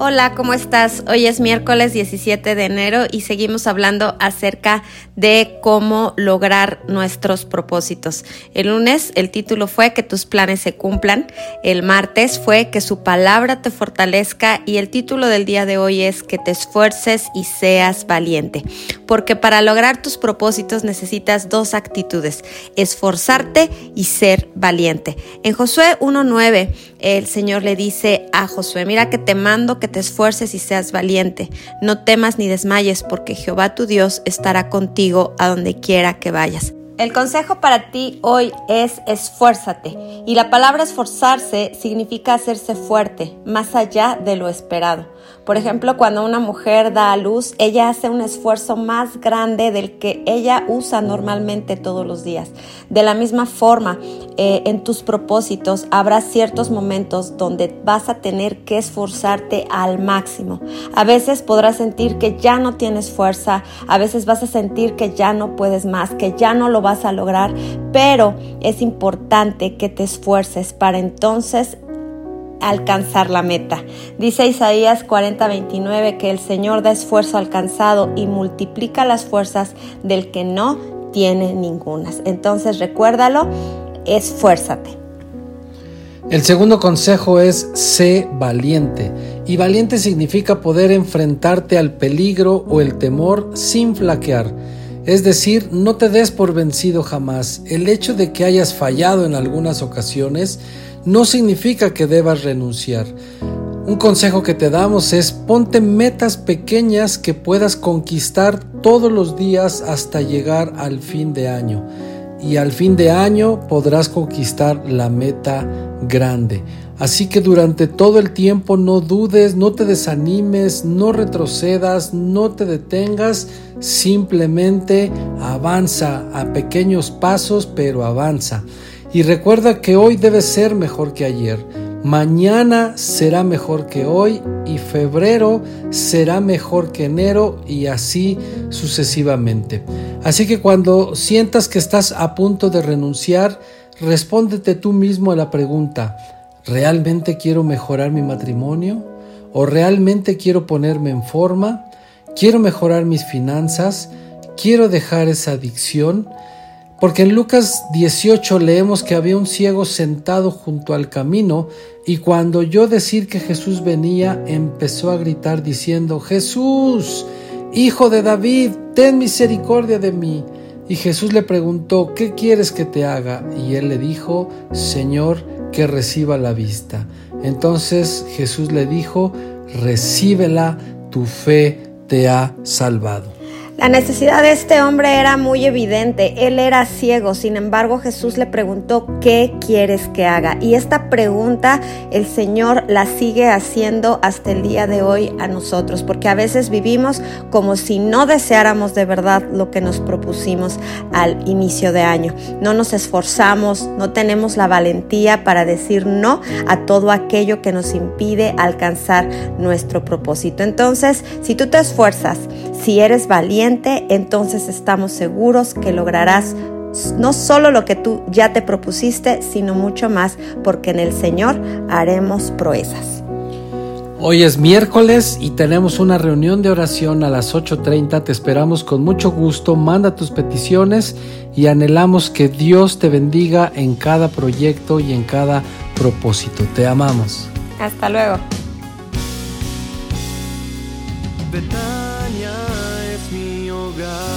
Hola, ¿cómo estás? Hoy es miércoles 17 de enero y seguimos hablando acerca de cómo lograr nuestros propósitos. El lunes el título fue que tus planes se cumplan, el martes fue que su palabra te fortalezca y el título del día de hoy es que te esfuerces y seas valiente. Porque para lograr tus propósitos necesitas dos actitudes, esforzarte y ser valiente. En Josué 1.9 el Señor le dice a Josué, mira que te mando que te esfuerces y seas valiente. No temas ni desmayes, porque Jehová tu Dios estará contigo a donde quiera que vayas. El consejo para ti hoy es esfuérzate. Y la palabra esforzarse significa hacerse fuerte, más allá de lo esperado. Por ejemplo, cuando una mujer da a luz, ella hace un esfuerzo más grande del que ella usa normalmente todos los días. De la misma forma, eh, en tus propósitos habrá ciertos momentos donde vas a tener que esforzarte al máximo. A veces podrás sentir que ya no tienes fuerza, a veces vas a sentir que ya no puedes más, que ya no lo vas a lograr, pero es importante que te esfuerces para entonces alcanzar la meta. Dice Isaías 40:29 que el Señor da esfuerzo alcanzado y multiplica las fuerzas del que no tiene ningunas. Entonces recuérdalo, esfuérzate. El segundo consejo es sé valiente. Y valiente significa poder enfrentarte al peligro o el temor sin flaquear. Es decir, no te des por vencido jamás. El hecho de que hayas fallado en algunas ocasiones no significa que debas renunciar. Un consejo que te damos es ponte metas pequeñas que puedas conquistar todos los días hasta llegar al fin de año. Y al fin de año podrás conquistar la meta grande. Así que durante todo el tiempo no dudes, no te desanimes, no retrocedas, no te detengas, simplemente avanza a pequeños pasos, pero avanza. Y recuerda que hoy debe ser mejor que ayer. Mañana será mejor que hoy y febrero será mejor que enero y así sucesivamente. Así que cuando sientas que estás a punto de renunciar, respóndete tú mismo a la pregunta, ¿realmente quiero mejorar mi matrimonio? ¿O realmente quiero ponerme en forma? ¿Quiero mejorar mis finanzas? ¿Quiero dejar esa adicción? Porque en Lucas 18 leemos que había un ciego sentado junto al camino y cuando oyó decir que Jesús venía, empezó a gritar diciendo, Jesús, hijo de David, ten misericordia de mí. Y Jesús le preguntó, ¿qué quieres que te haga? Y él le dijo, Señor, que reciba la vista. Entonces Jesús le dijo, recíbela, tu fe te ha salvado. La necesidad de este hombre era muy evidente. Él era ciego, sin embargo Jesús le preguntó, ¿qué quieres que haga? Y esta pregunta el Señor la sigue haciendo hasta el día de hoy a nosotros, porque a veces vivimos como si no deseáramos de verdad lo que nos propusimos al inicio de año. No nos esforzamos, no tenemos la valentía para decir no a todo aquello que nos impide alcanzar nuestro propósito. Entonces, si tú te esfuerzas, si eres valiente, entonces estamos seguros que lograrás no solo lo que tú ya te propusiste, sino mucho más, porque en el Señor haremos proezas. Hoy es miércoles y tenemos una reunión de oración a las 8.30. Te esperamos con mucho gusto. Manda tus peticiones y anhelamos que Dios te bendiga en cada proyecto y en cada propósito. Te amamos. Hasta luego. lugar.